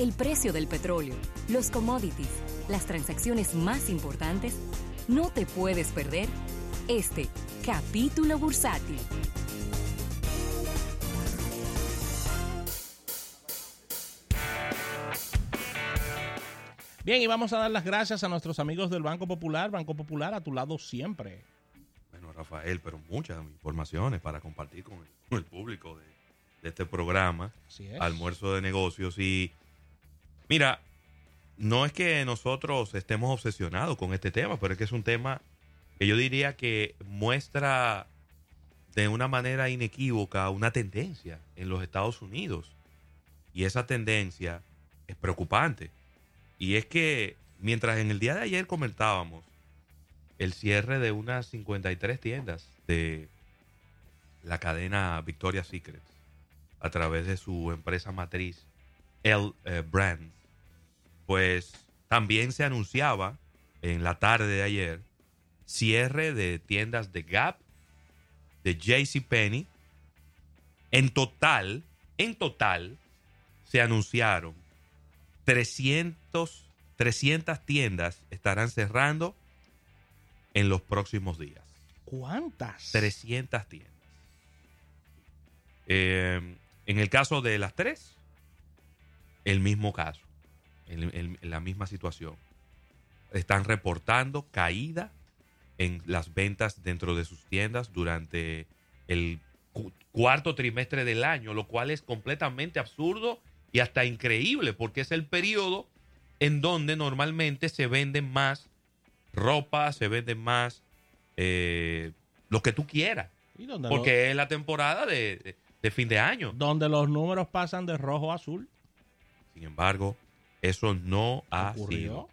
el precio del petróleo, los commodities, las transacciones más importantes, no te puedes perder este capítulo bursátil. Bien, y vamos a dar las gracias a nuestros amigos del Banco Popular. Banco Popular a tu lado siempre. Bueno, Rafael, pero muchas informaciones para compartir con el, con el público de, de este programa, Así es. Almuerzo de Negocios. Y mira, no es que nosotros estemos obsesionados con este tema, pero es que es un tema que yo diría que muestra de una manera inequívoca una tendencia en los Estados Unidos. Y esa tendencia es preocupante. Y es que mientras en el día de ayer comentábamos el cierre de unas 53 tiendas de la cadena Victoria's Secret a través de su empresa matriz L eh, Brands, pues también se anunciaba en la tarde de ayer cierre de tiendas de Gap, de JCPenney. En total, en total, se anunciaron 300, 300 tiendas estarán cerrando en los próximos días. ¿Cuántas? 300 tiendas. Eh, en el caso de las tres, el mismo caso, el- la misma situación. Están reportando caída en las ventas dentro de sus tiendas durante el cu- cuarto trimestre del año, lo cual es completamente absurdo y hasta increíble, porque es el periodo en donde normalmente se venden más ropa, se venden más eh, lo que tú quieras, ¿Y dónde, porque es la temporada de, de- de fin de año. donde los números pasan de rojo a azul. Sin embargo, eso no ha ocurrió. sido.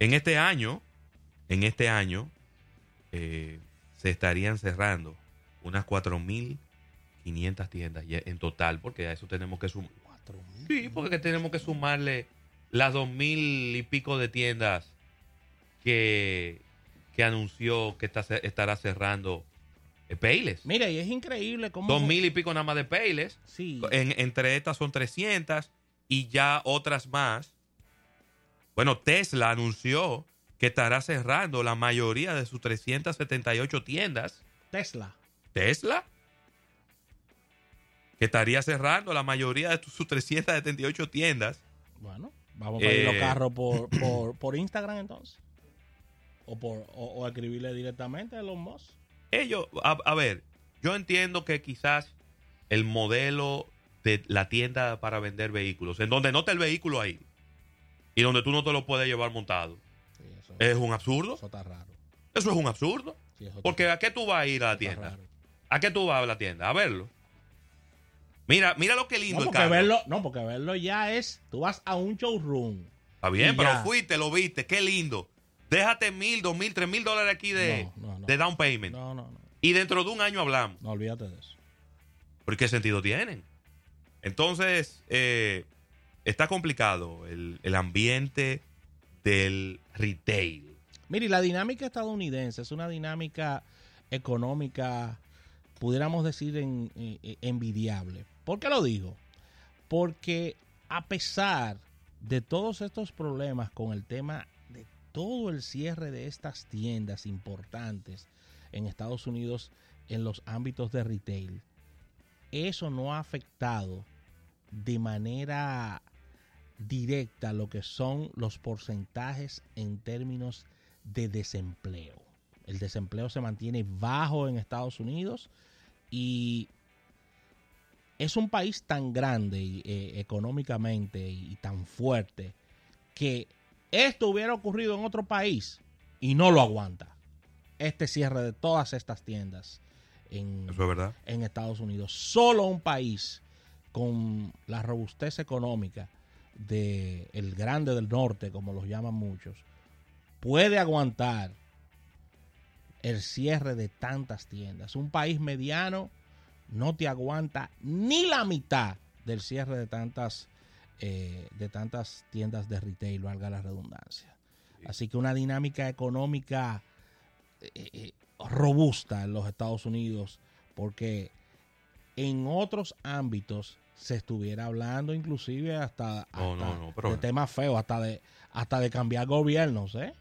En este año, en este año, eh, se estarían cerrando unas 4.500 tiendas en total, porque a eso tenemos que sumar. Sí, porque tenemos que sumarle las 2.000 y pico de tiendas que, que anunció que está, estará cerrando eh, Payless. Mira, y es increíble cómo... 2.000 y pico nada más de Payless. Sí. En- entre estas son 300 y ya otras más. Bueno, Tesla anunció que estará cerrando la mayoría de sus 378 tiendas. Tesla. Tesla. Que estaría cerrando la mayoría de sus 378 tiendas. Bueno, vamos a pedir los Eh. carros por, por, por Instagram entonces. O, por, o, o escribirle directamente a los Musk. Ellos, a, a ver, yo entiendo que quizás el modelo de la tienda para vender vehículos, en donde no está el vehículo ahí y donde tú no te lo puedes llevar montado, Sí, eso, es un absurdo. eso está raro. Eso es un absurdo. Sí, Porque ¿a qué tú vas a ir a la tienda? ¿A qué tú vas a la tienda? A verlo. Mira, mira lo que lindo No el porque, carro. verlo, no, porque verlo ya es. Tú vas a un showroom. Está bien, pero ya. fuiste, lo viste, qué lindo. Déjate mil, dos mil, tres mil dólares aquí de, No, no, de down payment. No, no, no. Y dentro de un año hablamos. No olvídate de eso. ¿Por qué sentido tienen? Entonces, eh, está complicado el, el ambiente del retail. Mire, la dinámica estadounidense es una dinámica económica, pudiéramos decir, en- en- envidiable. ¿Por qué lo digo? Porque a pesar de todos estos problemas con el tema de todo el cierre de estas tiendas importantes en Estados Unidos en los ámbitos de retail, eso no ha afectado de manera directa lo que son los porcentajes en términos de desempleo. El desempleo se mantiene bajo en Estados Unidos y es un país tan grande eh, económicamente y tan fuerte que esto hubiera ocurrido en otro país y no lo aguanta. Este cierre de todas estas tiendas en, Eso es verdad. en Estados Unidos. Solo un país con la robustez económica de el grande del norte, como los llaman muchos, puede aguantar el cierre de tantas tiendas. Un país mediano no te aguanta ni la mitad del cierre de tantas eh, de tantas tiendas de retail, valga la redundancia. Así que una dinámica económica eh, eh, robusta en los Estados Unidos, porque en otros ámbitos se estuviera hablando inclusive hasta, hasta no, no, pero- de temas feos, hasta de hasta de cambiar gobiernos, ¿eh?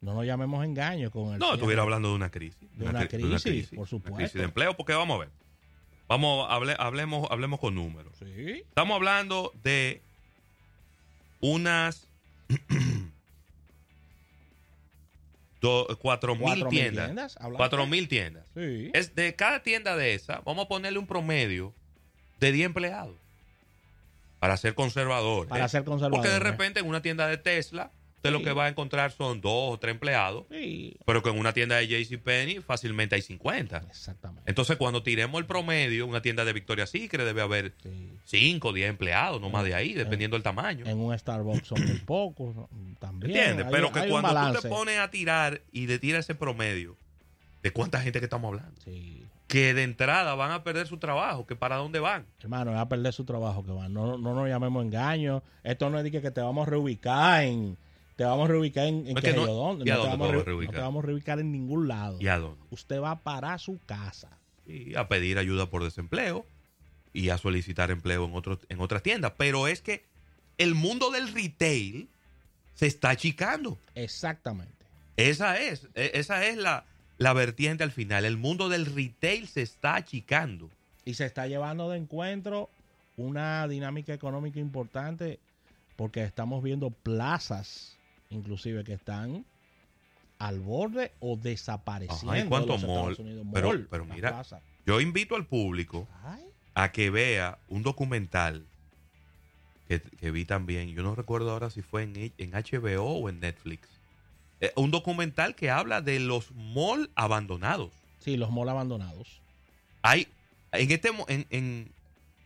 No nos llamemos engaños con el No, estuviera hablando de una crisis. De una cri- crisis, por Una supuesto. crisis de empleo, porque vamos a ver. Vamos, hable- hablemos, hablemos con números. Sí. Estamos hablando de unas do- cuatro mil Cuatro mil tiendas. tiendas, hablaste. Cuatro mil tiendas. Sí. Es de cada tienda de esa, vamos a ponerle un promedio de 10 empleados. Para ser conservador. Para ser conservador, Porque de ¿eh? repente en una tienda de Tesla, usted lo que va a encontrar son dos o tres empleados. Sí, Pero que en una tienda de JCPenney fácilmente hay 50. exactamente. Entonces, cuando tiremos el promedio, en una tienda de Victoria's Secret debe haber Sí. 5 o 10 empleados, no más de ahí, dependiendo del tamaño. En un Starbucks son muy pocos también. ¿Entiendes? Hay- Pero que hay cuando tú te pones a tirar y le tiras ese promedio, ¿de cuánta gente que estamos hablando? Sí. Que de entrada van a perder su trabajo, que para dónde van. Hermano, va a perder su trabajo que va. No, no nos llamemos engaños. Esto no es de que, que te vamos a reubicar en. Te vamos a reubicar en, en que no- yo dónde. ¿y a No te, vamos a te reu- no te vamos a reubicar en ningún lado. ¿Y a dónde? Usted va para su casa. Y a pedir ayuda por desempleo y a solicitar empleo en, otros en otras tiendas. Pero es que el mundo del retail se está achicando. Exactamente. Esa es, e- esa es la, la vertiente al final. El mundo del retail se está achicando. Y se está llevando de encuentro una dinámica económica importante porque estamos viendo plazas, inclusive, que están al borde o desapareciendo. Ajá, ¿y cuántos de los mall? Estados Unidos. Pero- Mall, pero las mira. Yo invito al público Ay, a que vea un documental que, que vi también. Yo no recuerdo ahora si fue en, en HBO o en Netflix. Eh, un documental que habla de los malls abandonados. Sí, los malls abandonados. Hay, en este, en, en-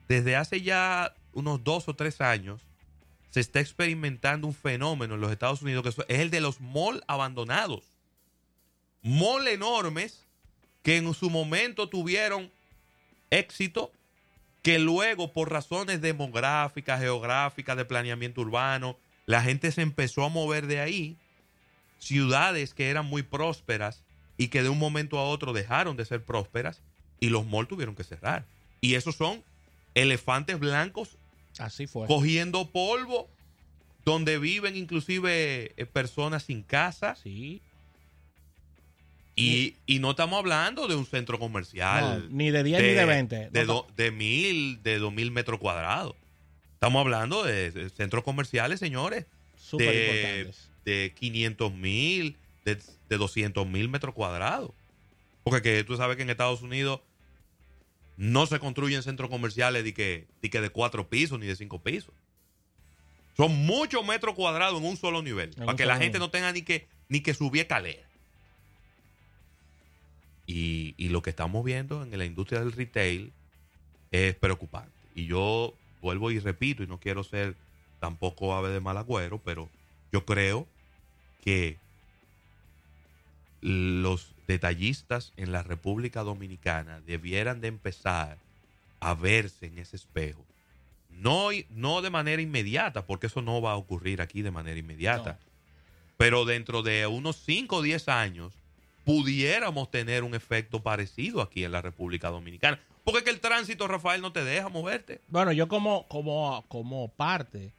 desde hace ya unos dos o tres años, se está experimentando un fenómeno en los Estados Unidos que es el de los malls abandonados. Malls enormes que en su momento tuvieron éxito, que luego por razones demográficas, geográficas, de planeamiento urbano, la gente se empezó a mover de ahí. Ciudades que eran muy prósperas y que de un momento a otro dejaron de ser prósperas y los malls tuvieron que cerrar. Y esos son elefantes blancos Así fue. cogiendo polvo, donde viven inclusive eh, personas sin casa. Sí. Y, y no estamos hablando de un centro comercial. No, ni de 10 ni de 20. De, do- de mil, de dos mil metros cuadrados. Estamos hablando de, de centros comerciales, señores. Súper importantes. De 500 mil, de, de 200 mil metros cuadrados. Porque que tú sabes que en Estados Unidos no se construyen centros comerciales de que, de que de cuatro pisos ni de cinco pisos. Son muchos metros cuadrados en un solo nivel. En para que la gente no tenga ni que, ni que subir escalera. Y, y lo que estamos viendo en la industria del retail es preocupante. Y yo vuelvo y repito, y no quiero ser tampoco ave de mal agüero, pero yo creo que los detallistas en la República Dominicana debieran de empezar a verse en ese espejo. No, no de manera inmediata, porque eso no va a ocurrir aquí de manera inmediata. No. Pero dentro de unos 5 o 10 años pudiéramos tener un efecto parecido aquí en la República Dominicana. Porque es que el tránsito, Rafael, no te deja moverte. Bueno, yo como, como, como parte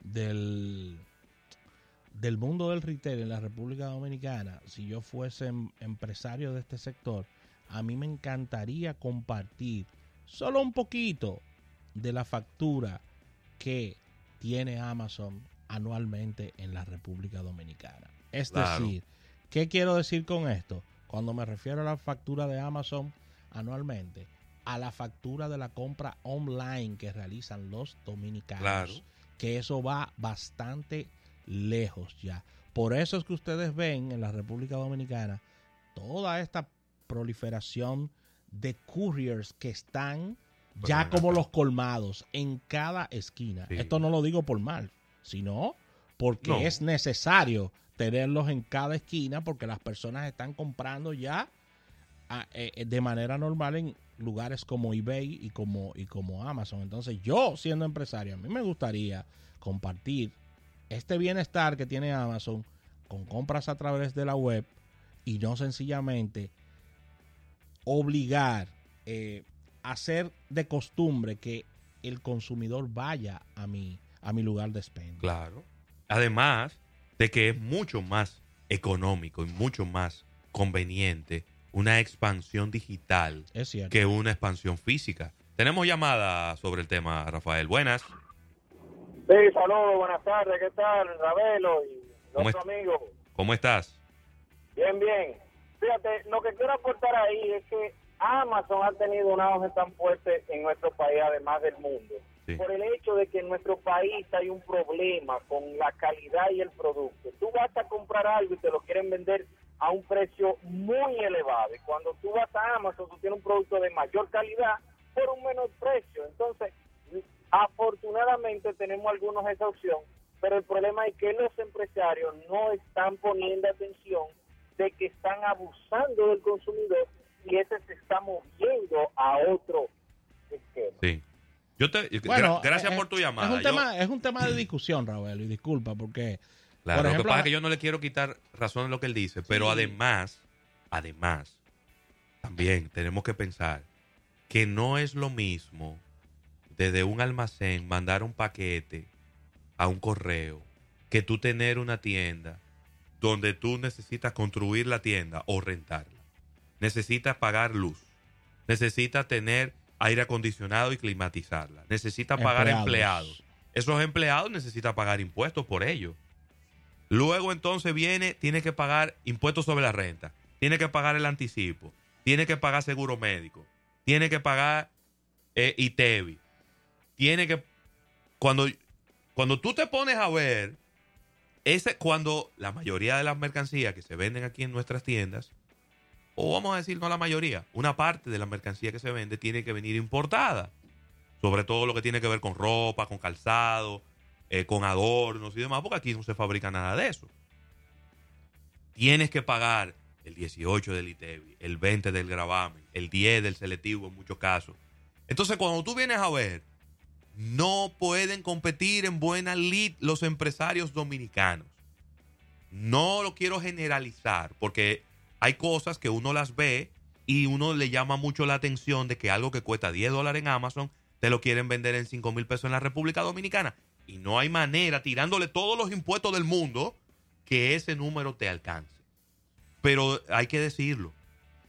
del, del mundo del retail en la República Dominicana, si yo fuese em- empresario de este sector, a mí me encantaría compartir solo un poquito de la factura que tiene Amazon anualmente en la República Dominicana. Es Claro. decir, ¿qué quiero decir con esto? Cuando me refiero a la factura de Amazon anualmente, a la factura de la compra online que realizan los dominicanos. Claro. Que eso va bastante lejos ya. Por eso es que ustedes ven en la República Dominicana toda esta proliferación de couriers que están Pero ya como acá. los colmados en cada esquina. Sí. Esto no lo digo por mal, sino porque No. es necesario tenerlos en cada esquina porque las personas están comprando ya a- eh, eh, de manera normal en lugares como eBay y como, y como Amazon. Entonces yo siendo empresario, a mí me gustaría compartir este bienestar que tiene Amazon con compras a través de la web y no sencillamente obligar, eh, hacer de costumbre que el consumidor vaya a mi, a mi lugar de expendio. Claro. Además de que es mucho más económico y mucho más conveniente una expansión digital Es que una expansión física. Tenemos llamada sobre el tema, Rafael. Buenas. Sí, saludos, buenas tardes, ¿qué tal? Ravelo y ¿Cómo otro amigo. ¿Cómo estás? Bien, bien. Fíjate, lo que quiero aportar ahí es que Amazon ha tenido un auge tan fuerte en nuestro país, además del mundo, Sí. por el hecho de que en nuestro país hay un problema con la calidad y el producto. Tú vas a comprar algo y te lo quieren vender a un precio muy elevado. Y cuando tú vas a Amazon, tú tienes un producto de mayor calidad por un menor precio. Entonces, afortunadamente tenemos algunos esa opción, pero el problema es que los empresarios no están poniendo atención de que están abusando del consumidor y ese se está moviendo a otro esquema. Sí. Yo te, Bueno, gra- gracias eh, por tu eh, llamada. Es un, Yo- tema, es un tema de discusión, Raúl, y disculpa, porque Claro, Por lo ejemplo, que pasa es que yo no le quiero quitar razón en lo que él dice, pero además, además, también tenemos que pensar que no es lo mismo desde un almacén mandar un paquete a un correo que tú tener una tienda donde tú necesitas construir la tienda o rentarla. Necesitas pagar luz. Necesitas tener aire acondicionado y climatizarla. Necesitas pagar Empleados. empleados. Esos empleados necesitan pagar impuestos por ello. Luego entonces viene, tiene que pagar impuestos sobre la renta, tiene que pagar el anticipo, tiene que pagar seguro médico, tiene que pagar eh, ITEVI, tiene que... Cuando, cuando tú te pones a ver, ese, cuando la mayoría de las mercancías que se venden aquí en nuestras tiendas, o vamos a decir no la mayoría, una parte de la mercancía que se vende tiene que venir importada. Sobre todo lo que tiene que ver con ropa, con calzado, eh, con adornos y demás, porque aquí no se fabrica nada de eso. Tienes que pagar el 18 del ITEVI, el 20 del gravamen, el 10 del selectivo en muchos casos. Entonces, cuando tú vienes a ver, no pueden competir en buena lid los empresarios dominicanos. No lo quiero generalizar, porque hay cosas que uno las ve y uno le llama mucho la atención de que algo que cuesta 10 dólares en Amazon te lo quieren vender en 5 mil pesos en la República Dominicana. Y no hay manera, tirándole todos los impuestos del mundo, que ese número te alcance. Pero hay que decirlo,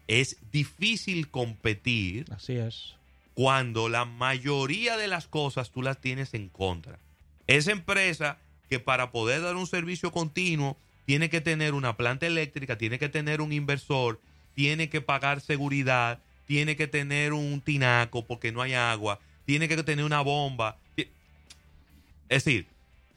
es difícil competir así es. Cuando la mayoría de las cosas tú las tienes en contra. Esa empresa que para poder dar un servicio continuo tiene que tener una planta eléctrica, tiene que tener un inversor, tiene que pagar seguridad, tiene que tener un tinaco porque no hay agua, tiene que tener una bomba. Es decir,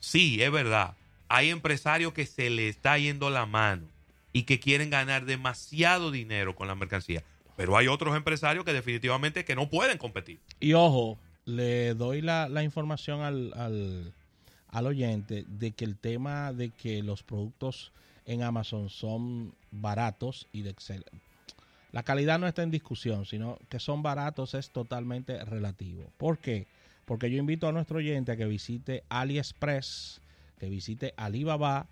sí, es verdad, hay empresarios que se le está yendo la mano y que quieren ganar demasiado dinero con la mercancía. Pero hay otros empresarios que definitivamente que no pueden competir. Y ojo, le doy la, la información al, al, al oyente de que el tema de que los productos en Amazon son baratos y de excel la calidad no está en discusión, sino que son baratos es totalmente relativo. ¿Por qué? Porque yo invito a nuestro oyente a que visite AliExpress, que visite Alibaba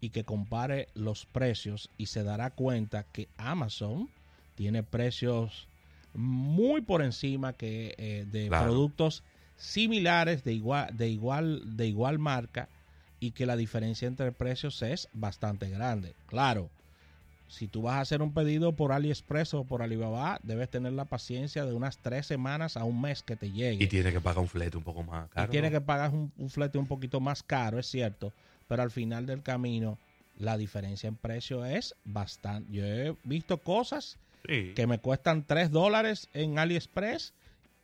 y que compare los precios y se dará cuenta que Amazon tiene precios muy por encima que eh, de Claro. productos similares de igual, de igual, de igual marca y que la diferencia entre precios es bastante grande. Claro, si tú vas a hacer un pedido por AliExpress o por Alibaba, debes tener la paciencia de unas tres semanas a un mes que te llegue. Y tiene que pagar un flete un poco más Y caro. tiene ¿no? que pagar un, un flete un poquito más caro, es cierto, pero al final del camino la diferencia en precio es bastante. Yo he visto cosas Sí. que me cuestan 3 dólares en AliExpress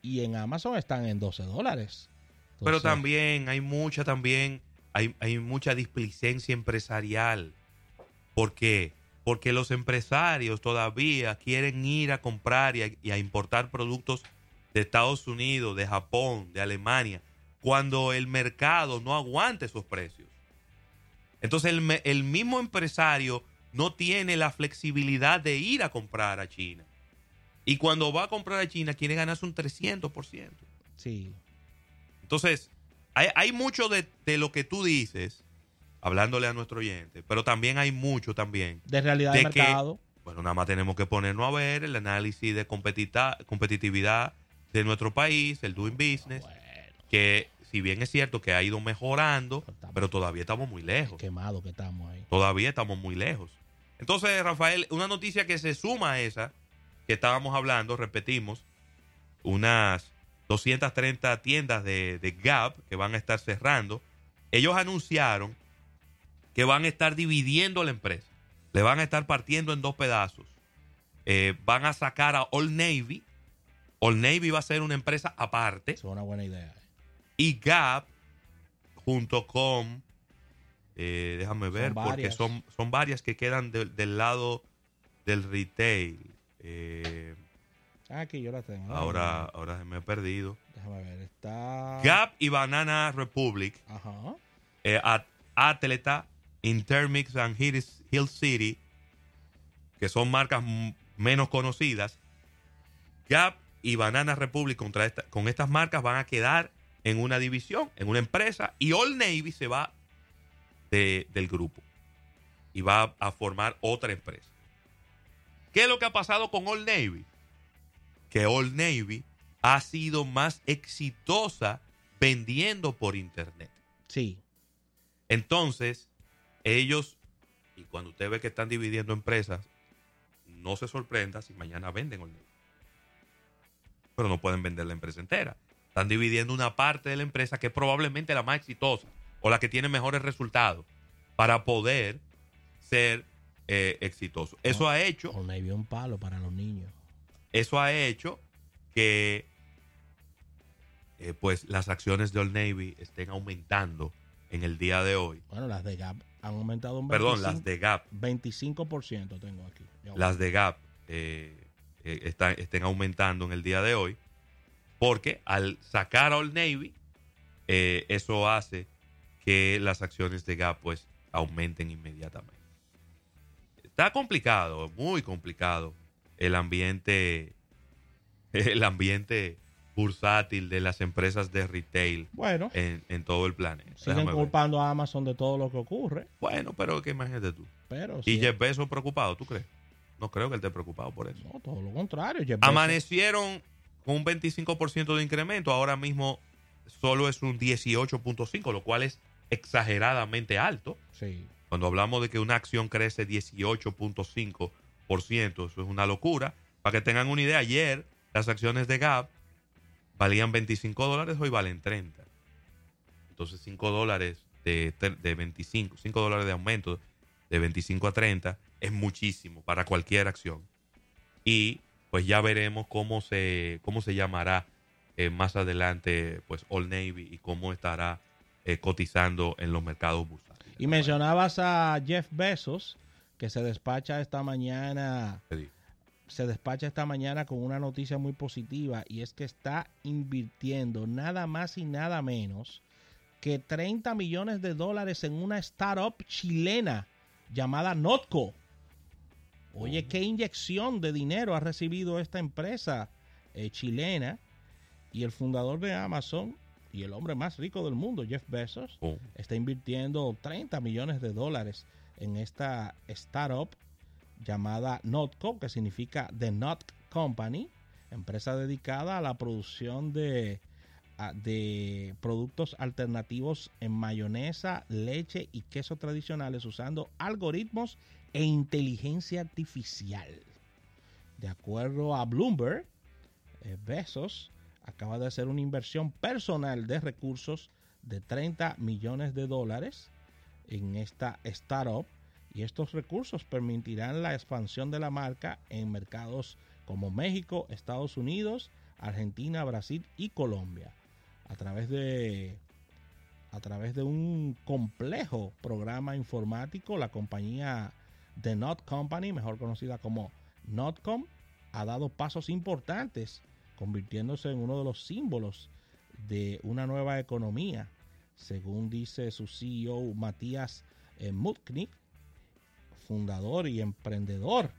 y en Amazon están en 12 dólares. Pero también hay mucha, también hay, hay mucha displicencia empresarial. ¿Por qué? Porque los empresarios todavía quieren ir a comprar y a, y a importar productos de Estados Unidos, de Japón, de Alemania, cuando el mercado no aguanta esos precios. Entonces el, el mismo empresario no tiene la flexibilidad de ir a comprar a China. Y cuando va a comprar a China quiere ganarse un 300%. Sí, Entonces, hay, hay mucho de, de lo que tú dices, hablándole a nuestro oyente, pero también hay mucho también. de realidad De de que- mercado. Bueno, nada más tenemos que ponernos a ver el análisis de competitividad de nuestro país, el doing business, que si bien es cierto que ha ido mejorando, Estamos- pero todavía estamos muy lejos. Quemado que estamos ahí. Todavía estamos muy lejos. Entonces, Rafael, una noticia que se suma a esa que estábamos hablando, repetimos, unas 230 tiendas de, de Gap que van a estar cerrando. Ellos anunciaron que van a estar dividiendo la empresa. Le van a estar partiendo en dos pedazos. Eh, van a sacar a Old Navy. Old Navy va a ser una empresa aparte. Es una buena idea. eh. Y Gap, junto con, eh, déjame ver, porque son, son varias que quedan del- del lado del retail. Eh, Ah, aquí yo la tengo. ahora, ahora me ha perdido. Déjame ver. Está. Gap y Banana Republic, Ajá. eh, At- Atleta, Intermix and Hill, City, que son marcas menos conocidas. Gap y Banana Republic contra esta- con estas marcas van a quedar en una división, en una empresa, y Old Navy se va de- del grupo y va a formar otra empresa. ¿Qué es lo que ha pasado con Old Navy? Que Old Navy ha sido más exitosa vendiendo por internet. Sí. Entonces, ellos, y cuando usted ve que están dividiendo empresas, no se sorprenda si mañana venden Old Navy. Pero no pueden vender la empresa entera. Están dividiendo una parte de la empresa que es probablemente la más exitosa o la que tiene mejores resultados para poder ser eh, exitoso. Eso ha hecho Navy es un palo para los niños. eso ha hecho que eh, pues las acciones de Old Navy estén aumentando en el día de hoy. Bueno, las de Gap han aumentado un 25%. Perdón, las de Gap, 25% tengo aquí. Las de Gap eh, estén aumentando en el día de hoy, porque al sacar a Old Navy, eso hace que las acciones de Gap pues aumenten inmediatamente. Está complicado, muy complicado el ambiente, el ambiente bursátil de las empresas de retail Bueno, en, en todo el planeta. siguen ver. culpando a Amazon de todo lo que ocurre, Bueno, pero que imagínate tú. pero ¿Y sí, Jeff Bezos preocupado, tú crees? No creo que él esté preocupado por eso. no, todo lo contrario. Jeff Amanecieron con un 25% de incremento, ahora mismo solo es un 18.5, lo cual es exageradamente alto. Sí. Cuando hablamos de que una acción crece 18.5%, eso es una locura. Para que tengan una idea, ayer las acciones de Gap valían 25 dólares, hoy valen 30. Entonces 5 dólares de, de 25, 5 dólares de aumento de 25 a 30 es muchísimo para cualquier acción. Y pues ya veremos cómo se, cómo se llamará eh, más adelante pues Old Navy y cómo estará eh, cotizando en los mercados bursátiles. Y mencionabas a Jeff Bezos, que se despacha esta mañana, Sí. se despacha esta mañana con una noticia muy positiva y es que está invirtiendo nada más y nada menos que 30 millones de dólares en una startup chilena llamada Notco. Oye, qué inyección de dinero ha recibido esta empresa eh, chilena y el fundador de Amazon y el hombre más rico del mundo, Jeff Bezos, Oh. está invirtiendo 30 millones de dólares en esta startup llamada Notco, que significa The Not Company, empresa dedicada a la producción de, de productos alternativos en mayonesa, leche y queso tradicionales usando algoritmos e inteligencia artificial. De acuerdo a Bloomberg, eh, Bezos acaba de hacer una inversión personal de recursos de 30 millones de dólares en esta startup y estos recursos permitirán la expansión de la marca en mercados como México, Estados Unidos, Argentina, Brasil y Colombia. A través de a través de un complejo programa informático la compañía The Not Company, mejor conocida como Notcom, ha dado pasos importantes convirtiéndose en uno de los símbolos de una nueva economía, según dice su CEO Matías eh, Mutnik, fundador y emprendedor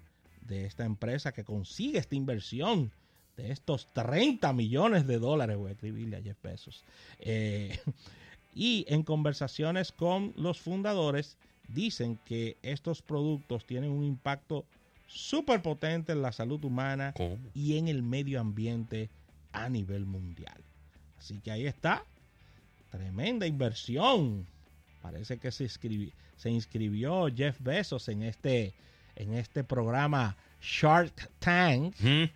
de esta empresa que consigue esta inversión de estos 30 millones de dólares, voy a escribirle a Jeff Bezos. Eh, y en conversaciones con los fundadores dicen que estos productos tienen un impacto súper potente en la salud humana ¿Cómo? y en el medio ambiente a nivel mundial. Así que ahí está Tremenda inversión. Parece que se, inscribi- se inscribió Jeff Bezos en este, en este programa Shark Tank, Ujú.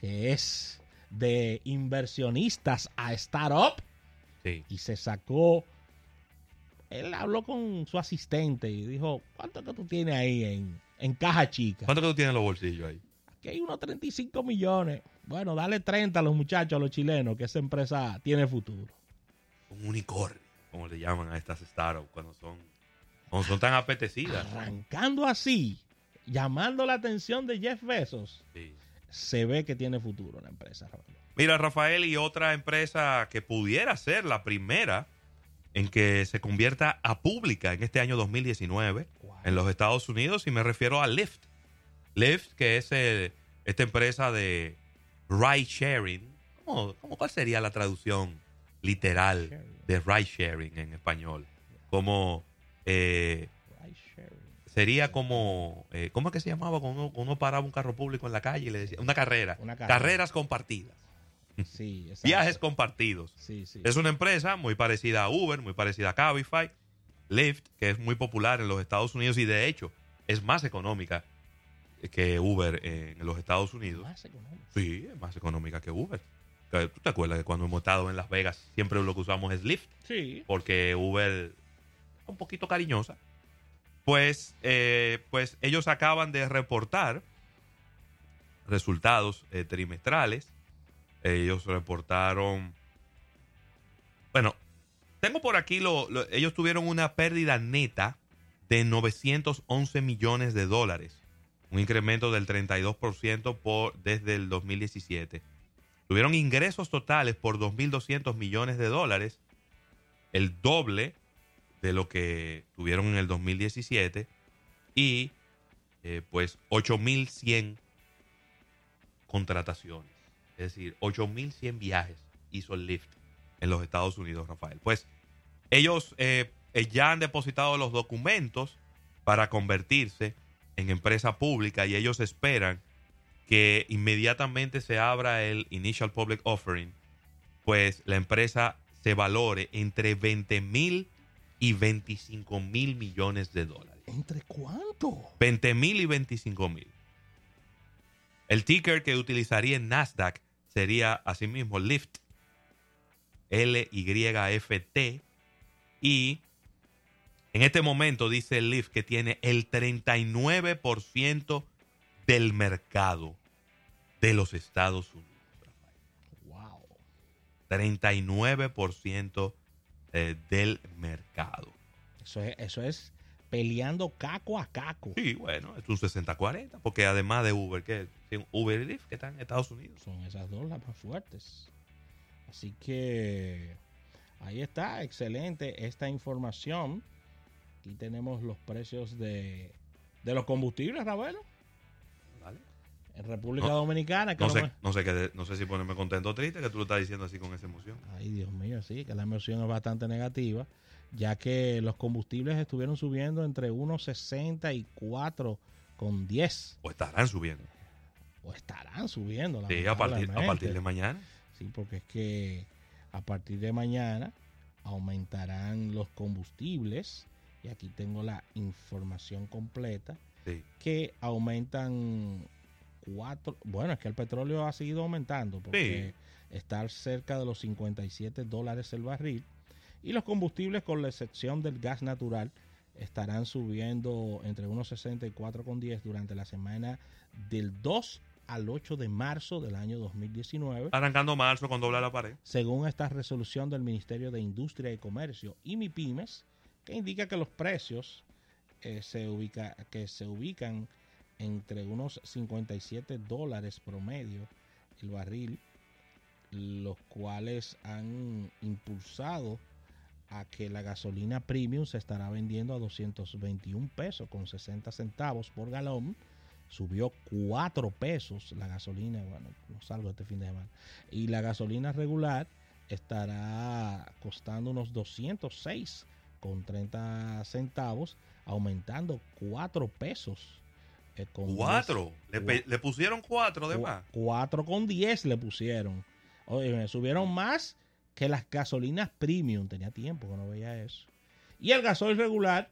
que es de inversionistas a startup, Sí. y se sacó. Él habló con su asistente y dijo: ¿Cuánto que tú tienes ahí en, en caja chica? ¿Cuánto que tú tienes en los bolsillos ahí? Aquí hay unos 35 millones. Bueno, dale 30 a los muchachos, a los chilenos, que esa empresa tiene futuro. Un unicornio, como le llaman a estas startups cuando son, cuando son tan apetecidas. Arrancando así, llamando la atención de Jeff Bezos, Sí. se ve que tiene futuro la empresa. Mira, Rafael, y otra empresa que pudiera ser la primera en que se convierta a pública en este año 2019 Wow. en los Estados Unidos, y me refiero a Lyft. Lyft, que es eh, esta empresa de ride sharing. ¿Cómo, cómo- cuál sería la traducción literal de ride sharing en español? Como eh, sería como, eh, ¿cómo es que se llamaba cuando uno, uno paraba un carro público en la calle y le decía, una carrera, Una carrera. carreras compartidas, Sí, exacto. viajes compartidos. Sí, sí. Es una empresa muy parecida a Uber, muy parecida a Cabify, Lyft, que es muy popular en los Estados Unidos y de hecho es más económica que Uber en los Estados Unidos. Más económico. Sí, es más económica que Uber. Que ¿Tú te acuerdas que cuando hemos estado en Las Vegas siempre lo que usamos es Lyft? Sí. porque Uber es un poquito cariñosa. Pues, eh, pues ellos acaban de reportar resultados eh, trimestrales. Ellos reportaron, bueno, tengo por aquí, lo, lo- ellos tuvieron una pérdida neta de 911 millones de dólares, un incremento del 32% por, desde el 2017. Tuvieron ingresos totales por 2.200 millones de dólares, el doble de lo que tuvieron en el 2017 y eh, pues 8.100 contrataciones. Es decir, 8.100 viajes hizo el Lyft en los Estados Unidos, Rafael. Pues ellos eh, eh, ya han depositado los documentos para convertirse en empresa pública y ellos esperan que inmediatamente se abra el Initial Public Offering, pues la empresa se valore entre 20 mil y 25 mil millones de dólares. ¿Entre cuánto? 20 mil y 25 mil. El ticker que utilizaría en Nasdaq sería asimismo Lyft, L-Y-F-T. Y en este momento dice el Lyft que tiene el 39% del mercado de los Estados Unidos. Wow. 39% eh, del mercado. Eso es, eso es peleando caco a caco. Sí, bueno, es un 60-40, porque además de Uber, que Uber y Lyft que están en Estados Unidos. Son esas dos las más fuertes. Así que ahí está, excelente esta información. Aquí tenemos los precios de, de los combustibles, Ravelo, ¿Vale? en República No, Dominicana. que No sé, no, sé no sé si ponerme contento o triste que tú lo estás diciendo así con esa emoción. Ay, Dios mío, sí, que la emoción es bastante negativa, ya que los combustibles estuvieron subiendo entre 1.64 con 10, O estarán subiendo. o estarán subiendo. Sí, a partir, a partir de mañana. Sí, porque es que a partir de mañana aumentarán los combustibles, y aquí tengo la información completa, Sí. que aumentan cuatro, bueno, es que el petróleo ha seguido aumentando, porque está cerca de los 57 dólares el barril, y los combustibles, con la excepción del gas natural, estarán subiendo entre 1.64 con 10 durante la semana del 2 al 8 de marzo del año 2019 Arrancando marzo con doblar la pared. según esta resolución del Ministerio de Industria y Comercio y MIPIMES, que indica que los precios eh, se, ubica, que se ubican entre unos 57 dólares promedio el barril, los cuales han impulsado a que la gasolina premium se estará vendiendo a 221 pesos con 60 centavos por galón. Subió 4 pesos la gasolina, bueno, no salgo este fin de semana. Y la gasolina regular estará costando unos 206 con 30 centavos, aumentando 4 pesos. eh, con Cuatro. Le, pusieron cuatro de más. 4 con 10 le pusieron. Oye, me subieron más que las gasolinas premium, tenía tiempo que no veía eso. Y el gasoil regular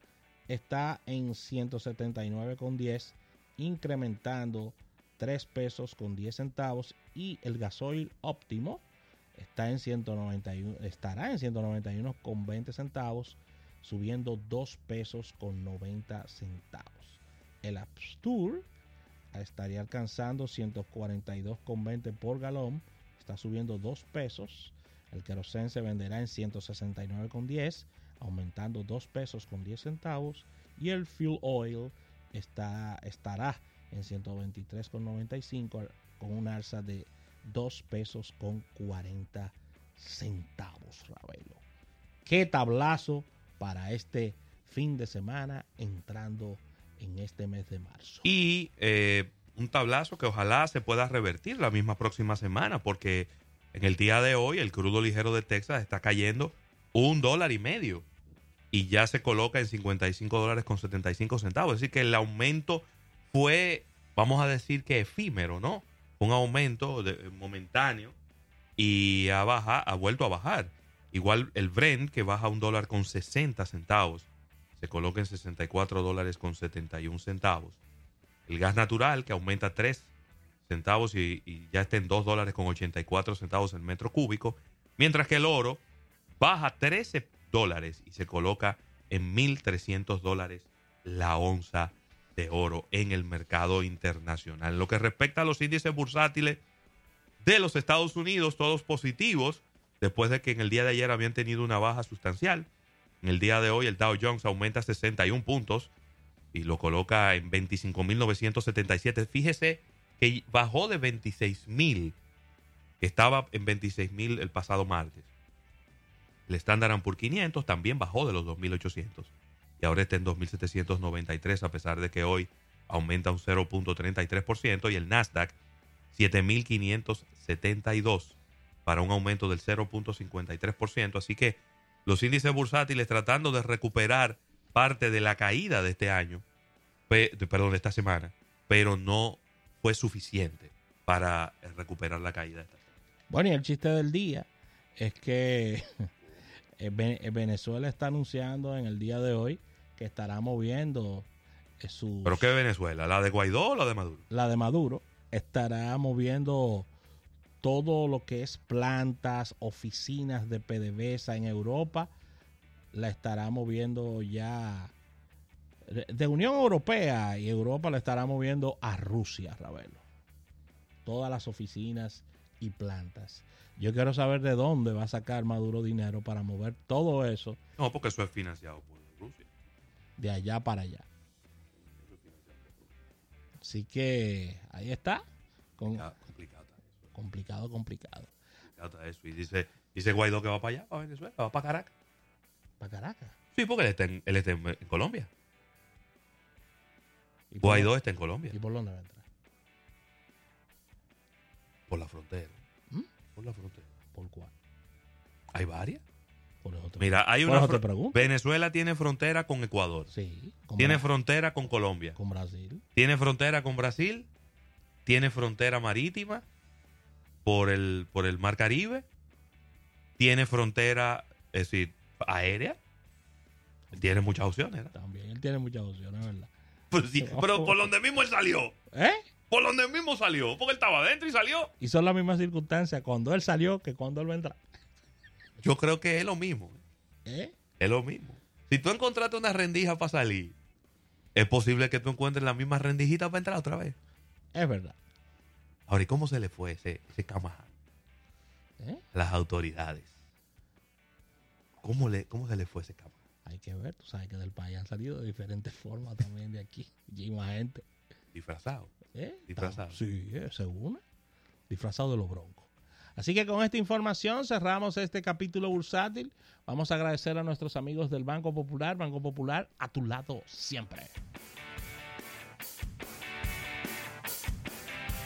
está en 179,10, incrementando 3 pesos con 10 centavos. Y el gasoil óptimo está en 191, estará en 191 con 20 centavos, subiendo 2 pesos con 90 centavos. El Abstur estaría alcanzando 142,20 por galón, está subiendo 2 pesos. El querosén se venderá en 169,10, aumentando 2 pesos con 10 centavos. Y el fuel oil está, estará en 123,95 con una alza de 2 pesos con 40 centavos, Ravelo. Qué tablazo para este fin de semana entrando en este mes de marzo. Y eh, un tablazo que ojalá se pueda revertir la misma próxima semana, porque en el día de hoy el crudo ligero de Texas está cayendo un dólar y medio y ya se coloca en 55 dólares con 75 centavos. Es decir, que el aumento fue, vamos a decir que efímero, ¿no? Un aumento de, momentáneo y ha, ha vuelto a bajar. Igual el Brent, que baja un dólar con 60 centavos, se coloca en 64 dólares con 71 centavos. El gas natural, que aumenta 3 centavos y, ya está en 2 dólares con 84 centavos el metro cúbico. Mientras que el oro baja 13 dólares y se coloca en 1.300 dólares la onza de oro en el mercado internacional. Lo que respecta a los índices bursátiles de los Estados Unidos, todos positivos, después de que en el día de ayer habían tenido una baja sustancial. En el día de hoy el Dow Jones aumenta 61 puntos y lo coloca en 25.977. Fíjese que bajó de 26.000, que estaba en 26.000 el pasado martes. El Standard por 500 también bajó de los 2.800 y ahora está en 2.793 a pesar de que hoy aumenta un 0.33% y el Nasdaq 7.572 para un aumento del 0.53%. Así que los índices bursátiles tratando de recuperar parte de la caída de este año, perdón, de esta semana, pero no fue suficiente para recuperar la caída. Bueno, y el chiste del día es que Venezuela está anunciando en el día de hoy que estará moviendo su... ¿Pero qué Venezuela? ¿La de Guaidó o la de Maduro? La de Maduro estará moviendo todo lo que es plantas, oficinas de PDVSA en Europa, la estará moviendo ya de Unión Europea y Europa la estará moviendo a Rusia, Ravelo. Todas las oficinas y plantas. Yo quiero saber de dónde va a sacar Maduro dinero para mover todo eso. No, porque eso es financiado por Rusia. De allá para allá. Así que ahí está. Con, complicado, complicado, complicado. Complicado eso. Y dice, dice Guaidó que va para allá, para Venezuela, va para Caracas. ¿Para Caracas? Sí, porque él está en, él está en, Colombia. Guaidó está en Colombia. ¿Y por dónde va a entrar? Por la frontera. ¿Mm? Por la frontera. ¿Por cuál? Hay varias. Por eso te Mira, hay una. te pregunto. Venezuela tiene frontera con Ecuador. Sí. Tiene frontera con Colombia. Con Brasil. Tiene frontera con Brasil. Tiene frontera marítima por el, por el Mar Caribe. Tiene frontera, es decir, aérea. tiene muchas opciones. También él tiene muchas opciones, ¿verdad? Pues sí, pero por donde mismo él salió. ¿Eh? Por donde mismo salió. Porque él estaba adentro y salió. Y son las mismas circunstancias cuando él salió que cuando él va a entrar. Yo creo que es lo mismo. ¿Eh? Es lo mismo. Si tú encontraste una rendija para salir, es posible que tú encuentres la misma rendijita para entrar otra vez. Es verdad. Ahora, ¿y cómo se le fue ese, ese ¿Eh? Las autoridades. ¿Cómo, le, ¿Cómo se le fue ese cama? Hay que ver, tú sabes que del país han salido de diferentes formas también de aquí. Y más gente. Disfrazado. ¿Eh? Disfrazado. Sí, eh, según. Disfrazado de los broncos. Así que con esta información cerramos este capítulo bursátil. Vamos a agradecer a nuestros amigos del Banco Popular. Banco Popular, a tu lado siempre.